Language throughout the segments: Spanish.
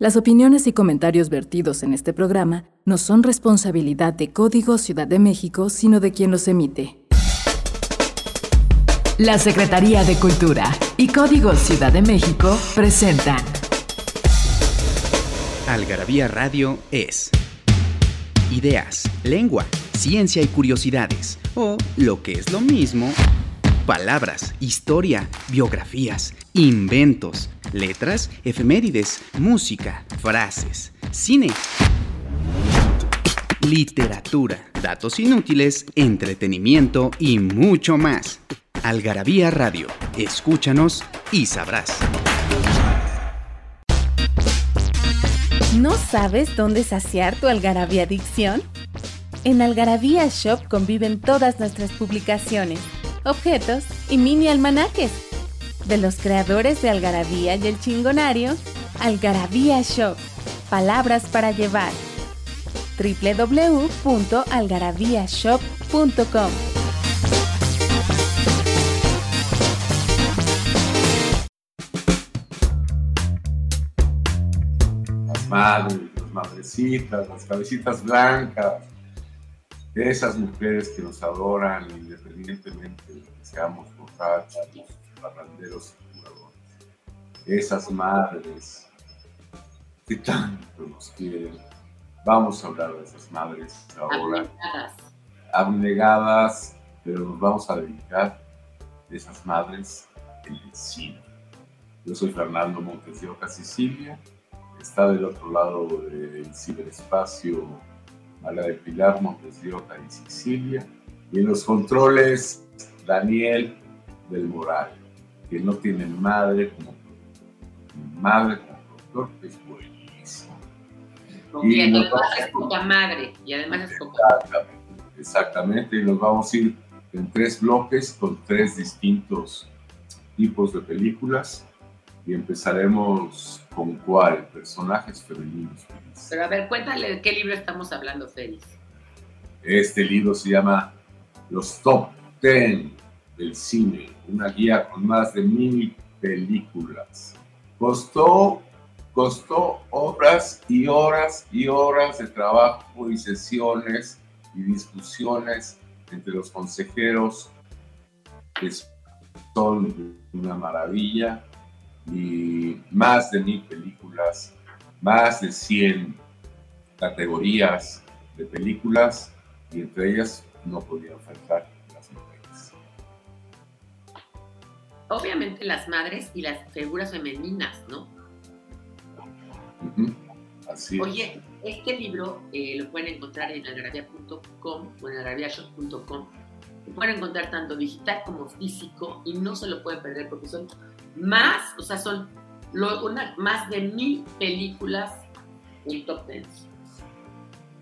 Las opiniones y comentarios vertidos en este programa no son responsabilidad de Código Ciudad de México, sino de quien los emite. La Secretaría de Cultura y Código Ciudad de México presentan. Algarabía Radio es ideas, lengua, ciencia y curiosidades, o lo que es lo mismo, palabras, historia, biografías, inventos, letras, efemérides, música, frases, cine, literatura, datos inútiles, entretenimiento y mucho más. Algarabía Radio, escúchanos y sabrás. ¿No sabes dónde saciar tu algarabía adicción? En Algarabía Shop conviven todas nuestras publicaciones, objetos y mini almanaques de los creadores de Algarabía y el Chingonario, Algarabía Shop, palabras para llevar. www.algarabíashop.com Las madres, las madrecitas, las cabecitas blancas, esas mujeres que nos adoran independientemente de que seamos borrachos, barranderos y jugadores. Esas madres que tanto nos quieren. Vamos a hablar de esas madres ahora. Abnegadas. Abnegadas, pero nos vamos a dedicar a esas madres en el cine. Yo soy Fernando Montes de Oca, Sicilia. Está del otro lado del ciberespacio Mala de Pilar, Montes de Oca y Sicilia. Y en los controles, Daniel del Moral que no tienen madre como madre como productor es buenísimo. Porque Y además vamos- es poca madre y además es poca Exactamente, exactamente, y nos vamos a ir en tres bloques con tres distintos tipos de películas y empezaremos con cuál, personajes femeninos. Pero a ver, cuéntale de qué libro estamos hablando, Félix. Este libro se llama Los Top Ten del cine, una guía con más de mil películas. Costó, costó horas y horas y horas de trabajo y sesiones y discusiones entre los consejeros que son una maravilla y más de mil películas, más de 100 categorías de películas y entre ellas no podían faltar Obviamente las madres y las figuras femeninas, ¿no? Así es. Oye, este libro eh, lo pueden encontrar en algarabia.com o en algarabia.shop.com. Lo pueden encontrar tanto digital como físico y no se lo pueden perder porque son más, o sea, son lo- una- más de mil películas en top 10.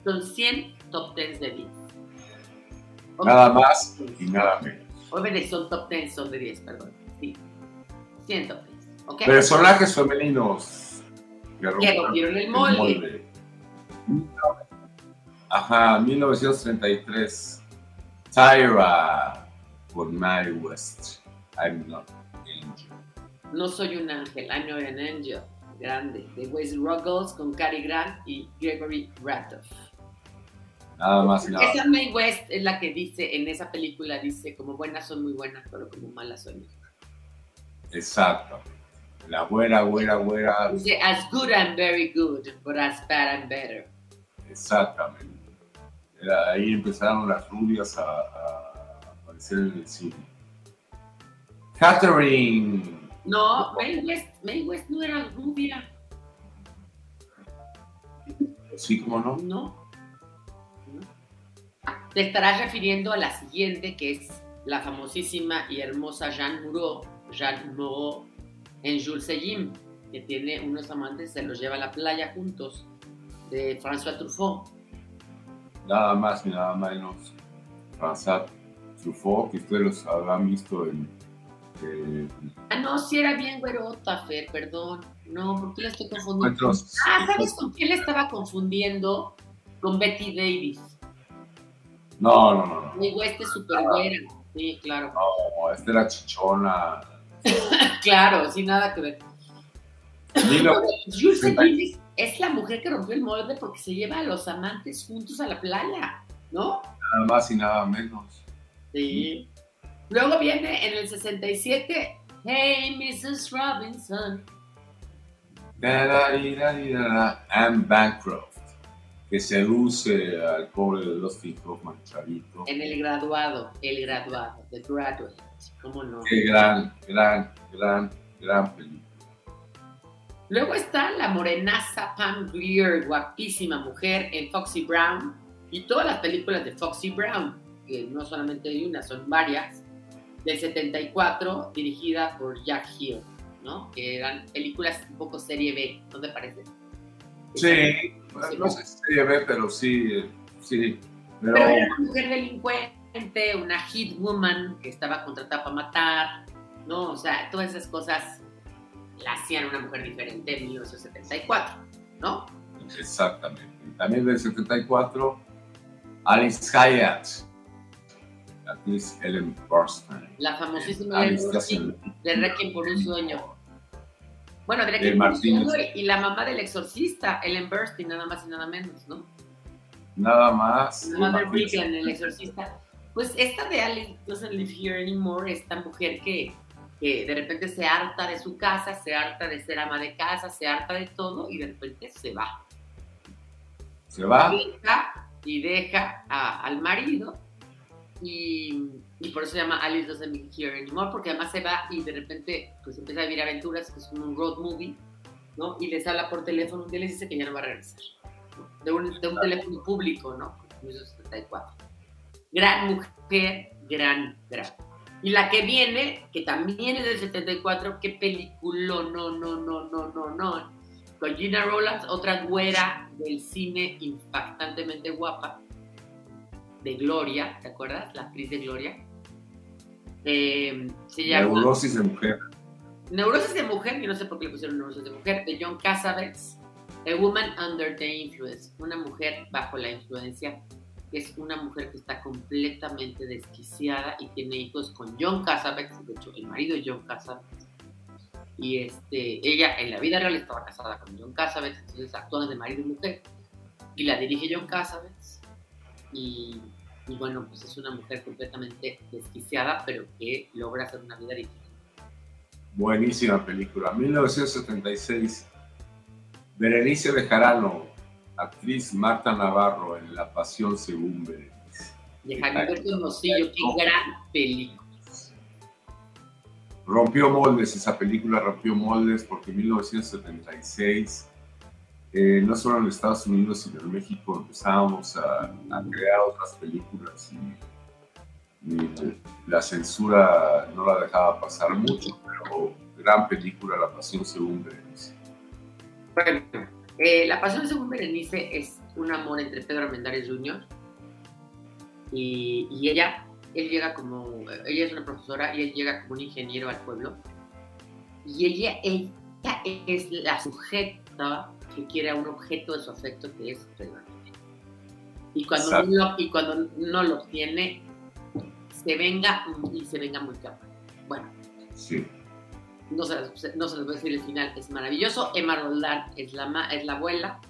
Son 100 top 10 de 10. Nada más y nada menos. Obviamente son top 10, son de 10, perdón. Sí. 100 top 10. ¿Ok? Personajes femeninos que rompieron el molde. Ajá, 1933. Tyra por Mae West. I'm not angel. No soy un ángel, I'm not an angel. Grande. De Wes Ruggles con Cary Grant y Gregory Ratoff. Nada más y nada. Esa Mae West es la que dice, en esa película dice, como buenas son muy buenas, pero como malas son. Exacto. La güera, güera. Dice, as good I'm very good, but as bad I'm better. Exactamente. Ahí empezaron las rubias a, a aparecer en el cine. Catherine. No, Mae West, Mae West no era rubia, Sí, como no. no. Te estarás refiriendo a la siguiente, que es la famosísima y hermosa Jeanne Moreau, Moreau en Jules Seguin, que tiene unos amantes, se los lleva a la playa juntos, de François Truffaut. Nada más ni nada menos. François Truffaut, que ustedes los habrán visto en. eh, Ah, no, sí era bien güerota, Fer, perdón. No, ¿por qué la estoy confundiendo? Ah, ¿sabes con quién la estaba confundiendo? Con Betty Davis. No, no, no, no. Mi West es súper güera. Sí, claro. No, esta era chichona. Claro, sin nada que ver. Jules Willis es la mujer que rompió el molde porque se lleva a los amantes juntos a la playa, ¿no? Nada más y nada menos. Sí. Luego viene en el 67, Hey, Mrs. Robinson. Anne Bancroft, que seduce al pobre de los Hoffman, chavito. En el graduado, el graduado, The Graduate, ¿cómo no? Qué gran, gran, gran, gran película. Luego está la morenaza Pam Grier, guapísima mujer en Foxy Brown y todas las películas de Foxy Brown, que no solamente hay una, son varias, del 74, dirigida por Jack Hill, ¿no? Que eran películas un poco serie B, ¿no te parece? Sí, no sé si serie B, pero sí, sí. Pero, pero era una mujer delincuente, una hit woman que estaba contratada para matar, ¿no? O sea, todas esas cosas la hacían una mujer diferente en 1974, ¿no? Exactamente. También del 74, Alice Hyatt, actriz Ellen Burstyn. La famosísima Ellen Burstyn de Requiem por un sueño. Bueno, de un sueño y la mamá del exorcista, Ellen Burstyn, nada más y nada menos, ¿no? Nada más. La mamá de Regan, el exorcista. Pues esta de Alice Doesn't Live Here Anymore, esta mujer que que de repente se harta de su casa, se harta de ser ama de casa, se harta de todo y de repente se va. Se va. Y deja, y deja al marido y, y, por eso se llama Alice Doesn't Live Here Anymore, porque además se va y de repente pues empieza a vivir aventuras, que es un road movie, ¿no? Y les habla por teléfono, día les dice que ya no va a regresar. De un, de un teléfono público, ¿no? 1974. Gran mujer, gran, gran. Y la que viene, que también es del 74, qué película, no, no, no, no, no, no. Con Gina Rowlands, otra güera del cine impactantemente guapa, de Gloria, ¿te acuerdas? La actriz de Gloria. Eh, se llama... Neurosis de mujer. Neurosis de mujer, yo no sé por qué le pusieron neurosis de mujer, de John Cassavetes. A Woman Under the Influence, una mujer bajo la influencia que es una mujer que está completamente desquiciada y tiene hijos con John Cassavetes, de hecho el marido de John Cassavetes. Y este, ella en la vida real estaba casada con John Cassavetes, entonces actúan de marido y mujer. Y la dirige John Cassavetes. Y, y bueno, pues es una mujer completamente desquiciada, pero que logra hacer una vida diferente. Buenísima película. 1976. Berenice Bejarano, actriz Marta Navarro en La Pasión según Berenice. De Javier Hermosillo, qué gran película. Rompió moldes, esa película rompió moldes porque en 1976, eh, no solo en Estados Unidos, sino en México empezábamos a, crear otras películas y, y, la censura no la dejaba pasar mucho, pero gran película, La Pasión según Berenice. Bueno, eh, la pasión según Berenice es un amor entre Pedro Armendáriz Jr. Y, ella, él llega como, ella es una profesora y él llega como un ingeniero al pueblo. Y ella, ella es la sujeta que quiere a un objeto de su afecto que es y cuando, no, y cuando no lo tiene, se venga y se venga muy capaz. Bueno. Sí no se, no se les voy a decir el final, es maravilloso. Emma Roldán es la, es la abuela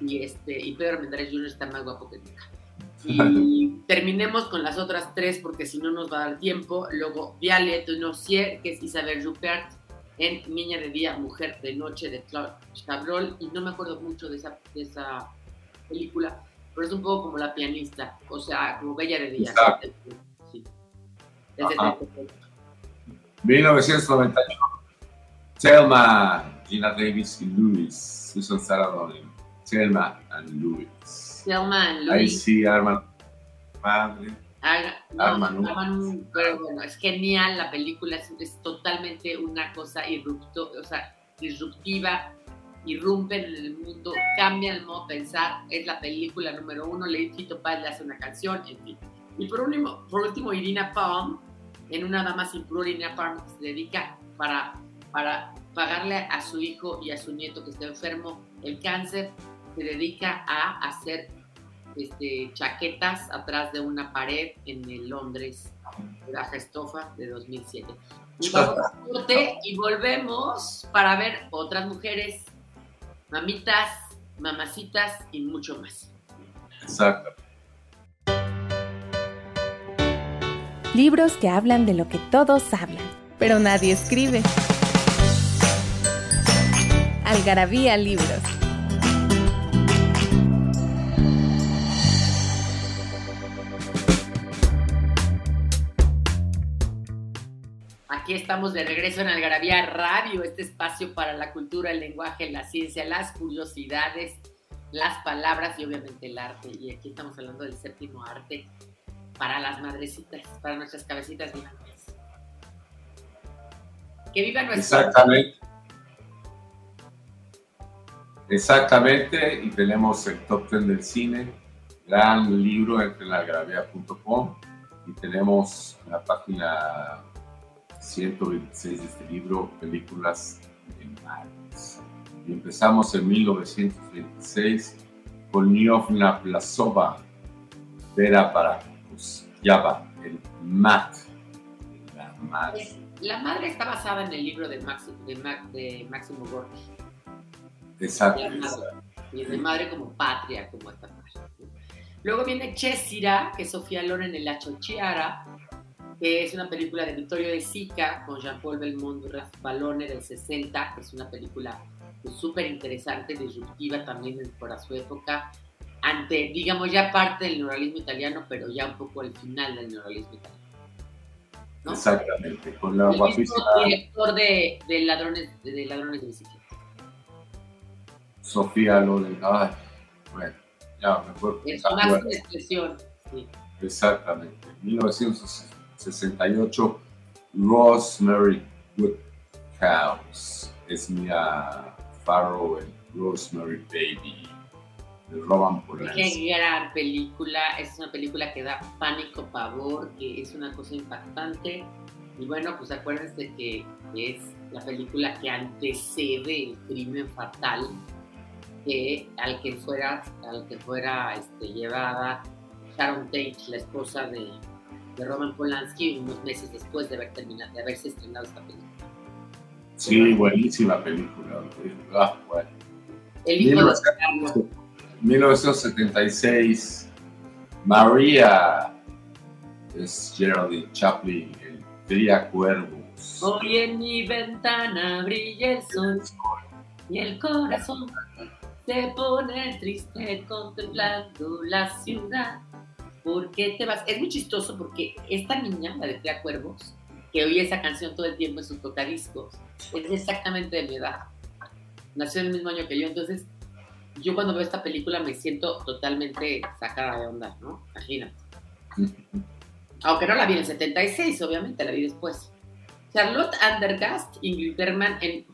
y, este, y Pedro Mendares Jr. está más guapo que nunca. Y terminemos con las otras tres porque si no nos va a dar tiempo. Luego Viale Tonossier, que es Isabel Rupert en Niña de Día, Mujer de Noche de Claude Chabrol. Y no me acuerdo mucho de esa, de esa película, pero es un poco como la pianista, o sea, como Bella de Día. Sí. 1991. Selma, Gina Davis y Lewis, Susan Sarandon, Selma and Lewis. Selma and Lewis. Ahí sí, arman madre. Arman pero bueno, es genial la película, es, es totalmente una cosa irrupto, o sea, disruptiva, irrumpen en el mundo, cambian el modo de pensar, es la película número uno, Lady Tito Paz le hace una canción, en fin. Y por último, por último Irina Palm, en Una Dama Sin Plur, Irina Palm se dedica para para pagarle a su hijo y a su nieto que está enfermo el cáncer, se dedica a hacer este, chaquetas atrás de una pared en el Londres, la Gestofa de 2007. Y vamos a corte y volvemos para ver otras mujeres, mamitas, mamacitas y mucho más. Exacto. Libros que hablan de lo que todos hablan, pero nadie escribe. Algarabía Libros. Estamos de regreso en Algarabía Radio, este espacio para la cultura, el lenguaje, la ciencia, las curiosidades, las palabras y obviamente el arte. Y aquí estamos hablando del séptimo arte para las madrecitas, para nuestras cabecitas diamantes. Que viva nuestro. Exactamente. Exactamente, y tenemos el top 10 del cine, gran libro entre la algarabía.com y tenemos en la página 126 de este libro, películas de Marx. Y empezamos en 1926 con Niovna Plasova, Vera para Yaba, el Mat, la madre. La madre está basada en el libro de, Maxi, de, Ma- de Máximo Gorki. Exacto. Y de madre como patria, como esta madre. Luego viene Chesira, que es Sofía Loren en La Chochiara, que es una película de Vittorio De Sica con Jean-Paul Belmondo y Ralph Balone del 60, que es una película súper interesante, disruptiva también para su época, ante, digamos, ya parte del neuralismo italiano, pero ya un poco el final del neuralismo italiano. ¿no? Exactamente, con la El guapísima director de, de ladrones, de, ladrones de bicicleta. Sofía Loren. Ay, bueno, ya me acuerdo. Es máxima expresión. Sí. Exactamente. 1968, Rosemary Woodhouse. Es Mia Farrow en Rosemary Baby. De Roman Polanski. Qué gran película, es una película que da pánico, pavor, que es una cosa impactante. Y bueno, pues acuérdense que es la película que antecede el crimen fatal que al que fuera, al que fuera este, llevada Sharon Tate, la esposa de, de Roman Polanski, unos meses después de haber terminado, de haberse estrenado esta película. Sí, buenísima película. Ah, bueno. El hijo de Libros. Carlos. 1976, María es Geraldine Chaplin, el Cría Cuervos. Hoy en mi ventana brilla el sol y el corazón se pone triste contemplando la ciudad. ¿Por qué te vas? Es muy chistoso porque esta niña, la de Cría Cuervos, que oye esa canción todo el tiempo en sus tocadiscos, es exactamente de mi edad. Nació en el mismo año que yo, entonces yo cuando veo esta película me siento totalmente sacada de onda, ¿no? Imagínate. Aunque no la vi en el 76, obviamente, la vi después. Charlotte Andergast, Ingrid Bergman en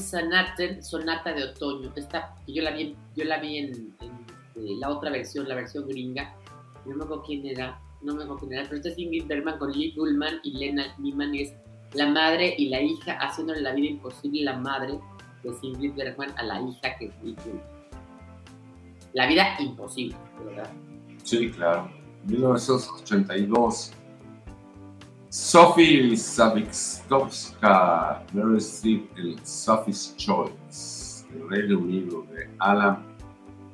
Sonaten, Sonata de Otoño. Esta, yo la vi, en- yo la vi en, en, eh, la otra versión, la versión gringa. No me acuerdo quién era, no me acuerdo quién era, pero esta es Ingrid Bergman con Lee Gullman y Lena Niemann, y es la madre y la hija haciéndole la vida imposible la madre de Ingrid Bergman a la hija que es Lee Gullman. La vida imposible, verdad. Sí, claro. 1982. Sophie Savitskovska, Meryl Streep, el Sophie's Choice, el Reino Unido de Alan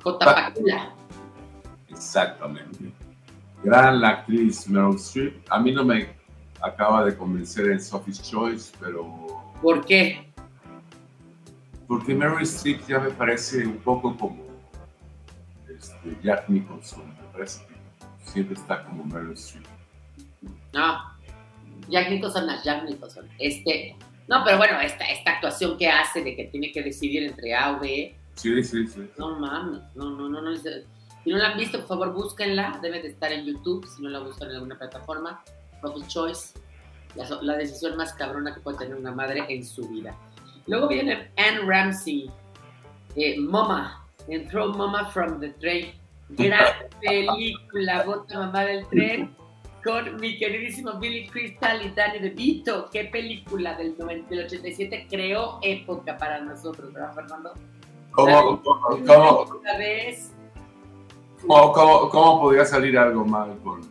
J. Pacula. Exactamente. Gran la actriz Meryl Streep. A mí no me acaba de convencer en Sophie's Choice, pero ¿Por qué? porque Meryl Streep ya me parece un poco como este, Jack Nicholson. Me parece que siempre está como Meryl Streep. No. Jack Nicholson no es Jack Nicholson. Este. No, pero bueno, esta, esta actuación que hace de que tiene que decidir entre A o B. Sí, sí, sí. No mames. No, no, no, no. es- Si no la han visto, por favor, búsquenla. Debe de estar en YouTube. Si no la buscan en alguna plataforma. Sophie's Choice. La, la decisión más cabrona que puede tener una madre en su vida. Luego viene Anne Ramsey. eh, Mama. Entró Mama from the Train. Gran película. Bota mamá del tren. Con mi queridísimo Billy Crystal y Danny DeVito. Qué película del, 90 del 87 creó época para nosotros, ¿verdad, Fernando? ¿Cómo, cómo, cómo, Una vez. Cómo, cómo- cómo podría salir algo mal con,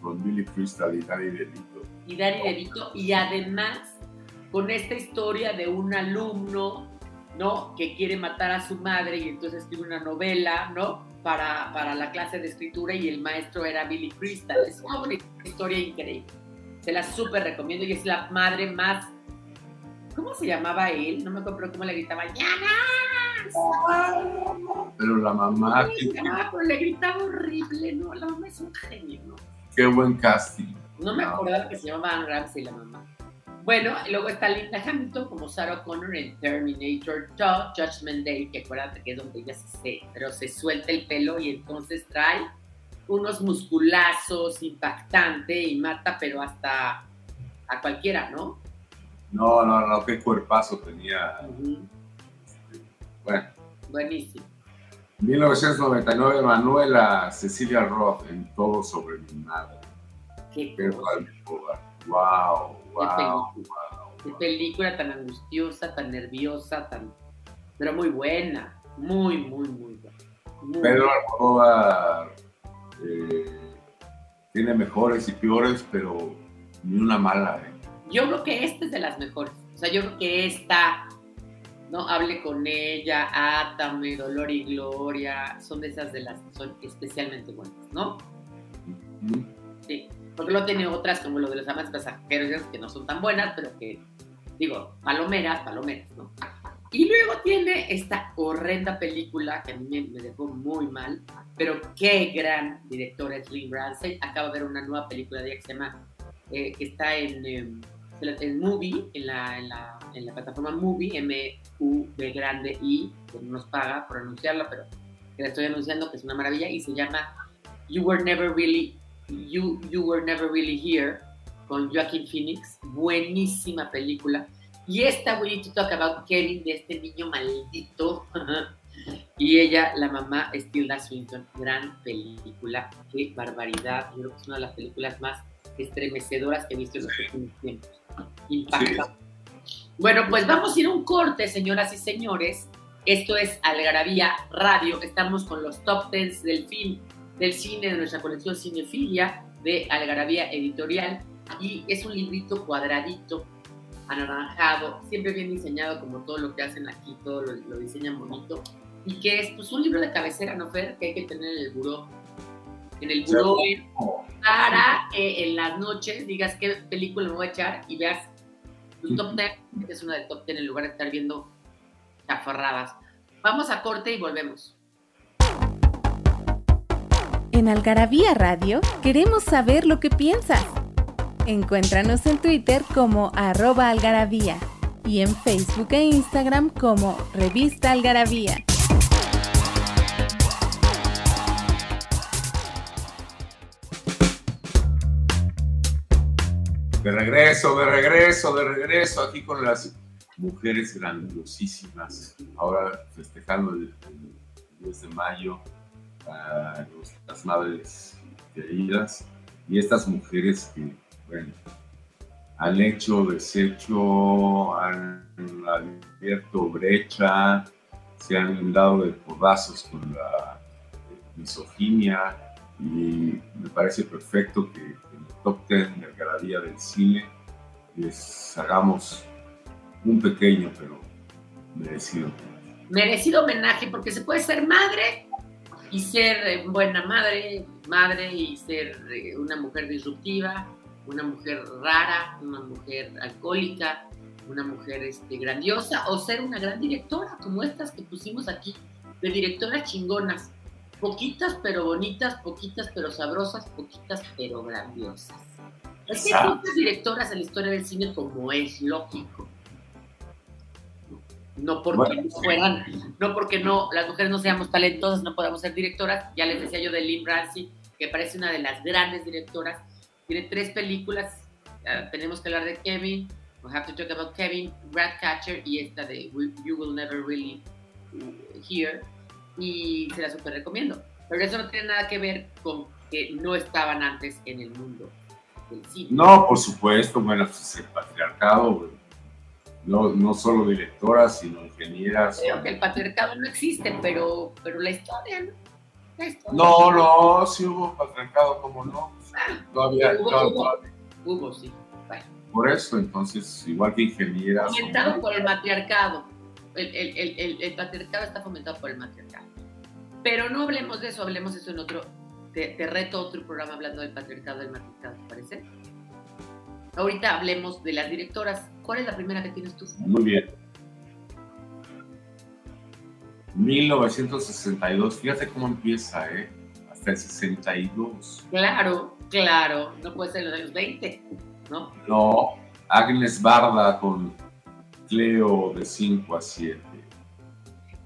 con Billy Crystal y Danny DeVito? y Danny DeVito, y además con esta historia de un alumno, ¿no? Que quiere matar a su madre y entonces escribe una novela, ¿no? Para, para la clase de escritura y el maestro era Billy Crystal. Es una historia increíble. Se la súper recomiendo y es la madre más... ¿Cómo se llamaba él? No me acuerdo cómo le gritaba. ¡Llanas! Pero la mamá... pero le gritaba horrible, ¿no? La mamá es un genio, ¿no? Qué buen casting. No me acordaba que se llamaba Anne Ramsey la mamá. Bueno, luego está Linda Hamilton como Sarah Connor en Terminator 2, Judgment Day, que acuérdate que es donde ella se, pero se suelta el pelo y entonces trae unos musculazos impactante y mata, pero hasta a cualquiera, ¿no? No, no, no, qué cuerpazo tenía. Bueno. Buenísimo. 1999, Manuela Cecilia Roth en Todo sobre mi madre. Qué, qué Wow, wow, Qué película tan angustiosa, tan nerviosa, tan pero muy buena, muy, muy, muy buena. Pedro Almodóvar eh, tiene mejores y peores, pero ni una mala. ¿eh? Yo creo que esta es de las mejores. O sea, yo creo que esta, ¿no? Hable con ella, Átame, Dolor y Gloria, son de esas de las que son especialmente buenas, ¿no? Sí porque luego tiene otras como lo de los amantes pasajeros que no son tan buenas, pero que, digo, palomeras, palomeras, ¿no? Y luego tiene esta horrenda película que a mí me, dejó muy mal, pero qué gran directora es Lynn Ramsey. Acabo de ver una nueva película de ella que se llama, eh, que está en, em, en Movie, en la, en, la, en la plataforma Movie, M-U-B grande I, que no nos paga por anunciarla, pero que la estoy anunciando, que es una maravilla, y se llama You Were Never Really You, you Were Never Really Here con Joaquin Phoenix, buenísima película. Y esta We Need to Talk About Kevin, de este niño maldito. y ella, la mamá, es Tilda Swinton. Gran película, qué barbaridad. Yo creo que es una de las películas más estremecedoras que he visto en los últimos tiempos. Impacta. Bueno, pues vamos a ir a un corte, señoras y señores. Esto es Algarabía Radio. Estamos con los top 10 del film del cine de nuestra colección Cinefilia de Algarabía Editorial y es un librito cuadradito, anaranjado, siempre bien diseñado como todo lo que hacen aquí, todo lo, diseñan bonito y que es pues un libro de cabecera, ¿no, Fer? Que hay que tener en el buró. En el buró para en las noches digas qué película me voy a echar y veas tu top 10, que es una de top 10 en lugar de estar viendo chafarradas. Vamos a corte y volvemos. En Algarabía Radio queremos saber lo que piensas. Encuéntranos en Twitter como arroba algarabía y en Facebook e Instagram como Revista Algarabía. De regreso, de regreso, de regreso, aquí con las mujeres grandiosísimas, ahora festejando el, el 10 de mayo, a las madres queridas y estas mujeres que, bueno, han hecho, deshecho, han abierto brecha, se han dado de codazos con la misoginia y me parece perfecto que top 10 de Galería del Cine les hagamos un pequeño pero merecido Merecido homenaje porque se puede ser madre y ser eh, buena madre, madre y ser eh, una mujer disruptiva, una mujer rara, una mujer alcohólica, una mujer este, grandiosa o ser una gran directora como estas que pusimos aquí, de directoras chingonas, poquitas pero bonitas, poquitas pero sabrosas, poquitas pero grandiosas. Es que hay muchas directoras en la historia del cine como es lógico no porque no fueran, no porque no, las mujeres no seamos talentosas, no podamos ser directoras. Ya les decía yo de Lynn Ramsey, que parece una de las grandes directoras. Tiene tres películas. tenemos que hablar de Kevin, We Have to Talk About Kevin, Ratcatcher y esta de You Will Never Really Hear. Y se la super recomiendo. Pero eso no tiene nada que ver con que no estaban antes en el mundo del cine. No, por supuesto, bueno, pues el patriarcado no, no solo directoras, sino ingenieras. Creo que el patriarcado no existe, pero, pero la historia, ¿no? No, no, sí hubo patriarcado, como no. Ah, todavía, hubo, hubo, hubo, sí. Por eso, entonces, igual que ingenieras. Fomentado por el matriarcado. El, el, el, el, patriarcado está fomentado por el matriarcado. Pero no hablemos de eso, hablemos de eso en otro. Te, te reto otro programa hablando del patriarcado del matriarcado, ¿te parece? Ahorita hablemos de las directoras. ¿Cuál es la primera que tienes tú? Muy bien. 1962, fíjate cómo empieza, ¿eh? Hasta el 62. Claro, claro, no puede ser los años 20, ¿no? No, Agnes Barda con Cleo de 5 a 7.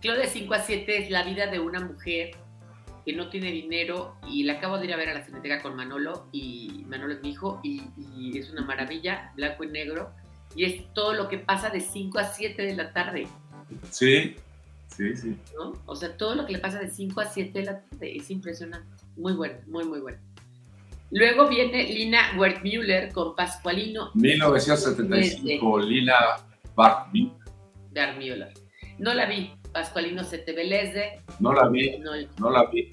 Cleo de 5 a 7 es la vida de una mujer que no tiene dinero y la acabo de ir a ver a la cineteca con Manolo y Manolo es mi hijo y, y es una maravilla, blanco y negro y es todo lo que pasa de 5 a 7 de la tarde. Sí, Sí, sí. ¿no? O sea, todo lo que le pasa de 5 a 7 de la tarde es impresionante. Muy bueno, muy, muy bueno. Luego viene Lina Wertmüller con Pascualino. 1975, Lina Wertmüller. No la vi. Pascualino Setebeleze. No la vi. No, no la vi.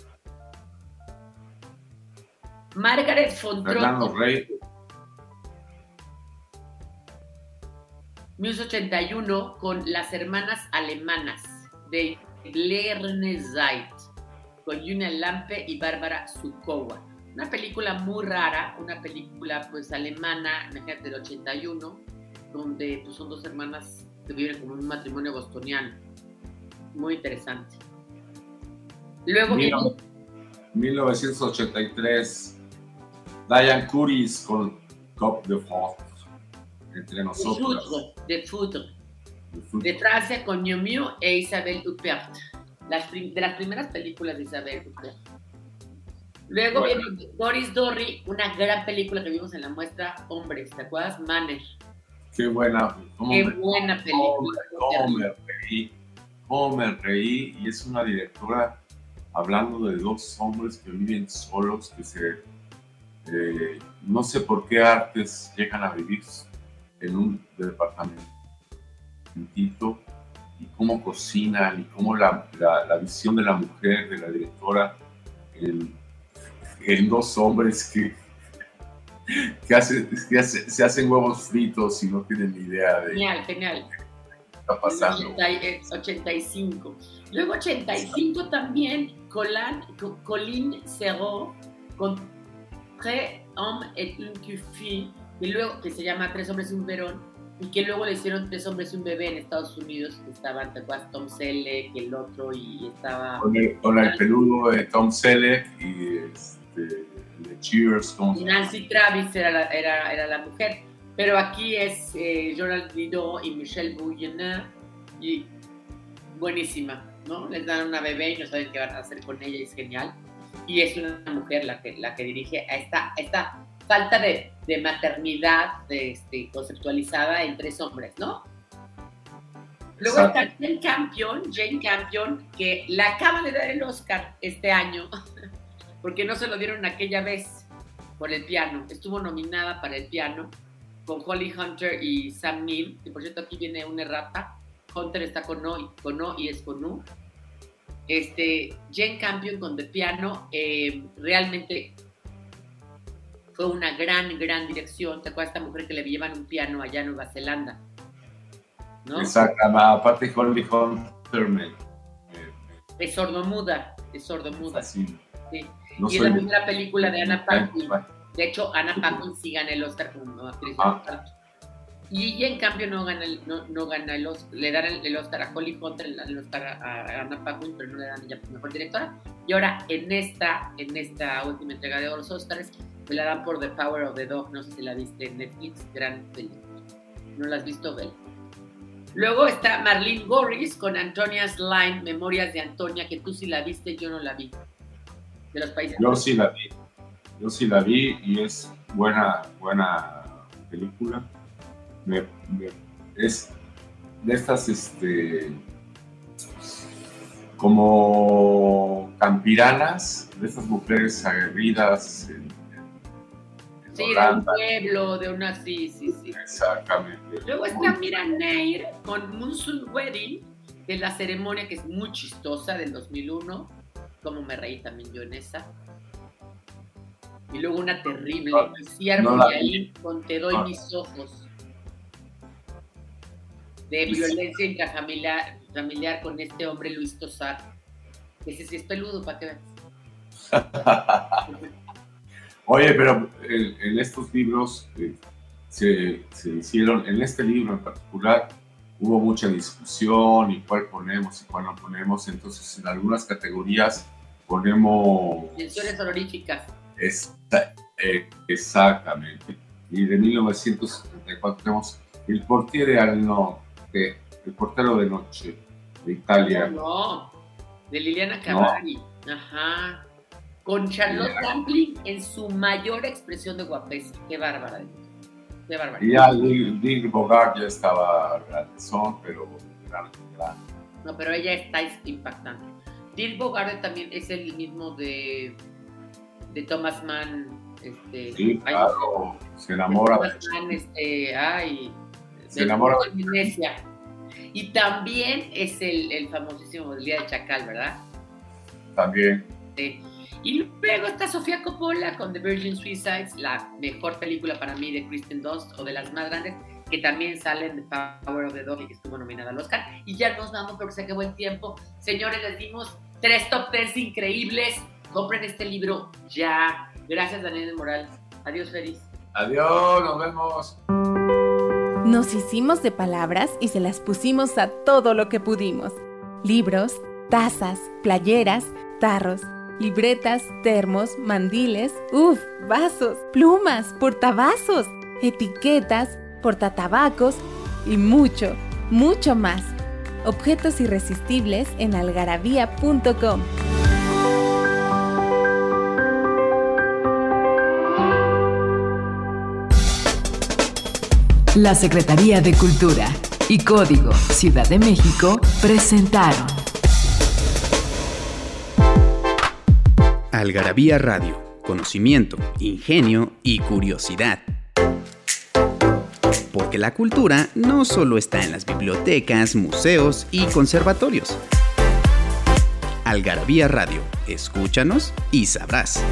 Margaret Fernando Rey. 1981 con Las Hermanas Alemanas de Lerner Zeit con Yuna Lampe y Bárbara Sukowa. Una película muy rara, una película pues alemana, imagínate, del 81, donde pues, son dos hermanas que viven como un matrimonio bostoniano. Muy interesante. Luego viene... 1983, Diane Curis con Cop de Fox, entre nosotros. De fútbol de Francia con Miu Miu e Isabelle Huppert. Las de las primeras películas de Isabelle Huppert. Luego viene Doris Dorry, una gran película que vimos en la muestra Hombres, ¿te acuerdas? Manner. Qué buena. Qué buena película. Cómo me reí, cómo me reí. Y es una directora hablando de dos hombres que viven solos, que se... Eh, no sé por qué artes llegan a vivir en un departamento y cómo cocinan y cómo la, la, visión de la mujer, de la directora, en, dos hombres que, que, hace, que se hacen huevos fritos y no tienen ni idea de... Genial, genial. ¿Qué está pasando? 85. Luego 85 también, Colin, Colin Serrault con Tres hommes et une fille, y luego que se llama Tres hombres y un verón, y que luego le hicieron tres hombres y un bebé en Estados Unidos, que estaban, ¿te acuerdas? Tom Selleck, el otro, y estaba... Con el, con el peludo de Tom Selleck y este, de Cheers. Nancy Travis era la, era, era la mujer, pero aquí es eh, Didot y Michelle Bouillonneur, y buenísima, ¿no? Les dan una bebé y no saben qué van a hacer con ella, y es genial. Y es una mujer la que, la que dirige a esta, esta falta de, de maternidad este, conceptualizada en tres hombres, ¿no? Luego está Jane Campion, Jane Campion, que la acaba de dar el Oscar este año, porque no se lo dieron aquella vez por el piano. Estuvo nominada para el piano con Holly Hunter y Sam Neill, y por cierto aquí viene una errata. Hunter está con O, con o y es con U. Este, Jane Campion con The Piano, eh, realmente fue una gran, gran dirección. ¿Te acuerdas de esta mujer que le llevan un piano allá en Nueva Zelanda? ¿No? Exacto, aparte Holly Hunter Es sordomuda, es sordomuda. Sí. Sí. y es la primera película de Anna Paquin. De hecho, Anna Paquin sí gana el Oscar como actriz ah. Y ella, en cambio, no gana el, no, no gana el Oscar. Le dan el, Oscar a Holly Hunter, el Oscar a, Anna Paquin, pero no le dan ella mejor directora. Y ahora, en esta, en esta última entrega de los Oscars, me la dan por The Power of the Dog, no sé si la viste en Netflix, gran película. ¿No la has visto, Bel? Luego está Marlene Gorris con Antonia Slime, Memorias de Antonia, que tú sí la viste, yo no la vi. De. Yo sí la vi. Yo sí la vi y es buena, buena película. es de estas, este, como campiranas, de estas mujeres aguerridas Sí, de un pueblo, de una, sí, sí, sí. Exactamente. Luego está Mira Neir con Monsoon Wedding, de la ceremonia que es muy chistosa del 2001. Como me reí también yo en esa. y luego una terrible, No, Ciervo no y ahí con Te doy No. mis ojos. De Pues- violencia intrafamiliar familiar con este hombre Luis Tosar. Ese sí es peludo, para que veas. Oye, pero en, en estos libros eh, se, se hicieron, en este libro en particular, hubo mucha discusión y cuál ponemos y cuál no ponemos. Entonces, en algunas categorías ponemos. Menciones honoríficas. Esta- eh, exactamente. Y de 1974 tenemos El portiere al norte, El portero de noche, de Italia. No, de Liliana Cavalli. Ajá. Con Charlotte. Rampling en su mayor expresión de guapesa. Qué bárbara. Qué bárbara. Y ya Dick Bogart ya estaba grandezón, pero gran, gran. No, pero ella está impactante. Dirk Bogarde también es el mismo de, de Thomas Mann. Este, Sí, ay, claro, se enamora. Thomas Mann, este, ay, Se enamora. de Venecia. Y también es el, el famosísimo del Día del Chacal, ¿verdad? También. Sí. Y luego está Sofía Coppola con The Virgin Suicides, la mejor película para mí de Kristen Dunst o de las más grandes, que también sale en The Power of the Dog y que estuvo nominada al Oscar. Y ya nos vamos porque se acabó el tiempo. Señores, les dimos tres top tens increíbles. Compren este libro ya. Gracias, Daniel de Moral. Adiós, feliz. Adiós, nos vemos. Nos hicimos de palabras y se las pusimos a todo lo que pudimos. Libros, tazas, playeras, tarros, libretas, termos, mandiles, uff, vasos, plumas, portavasos, etiquetas, portatabacos y mucho, mucho más. Objetos irresistibles en algarabía.com. La Secretaría de Cultura y Código Ciudad de México presentaron Algarabía Radio, conocimiento, ingenio y curiosidad. Porque la cultura no solo está en las bibliotecas, museos y conservatorios. Algarabía Radio, escúchanos y sabrás.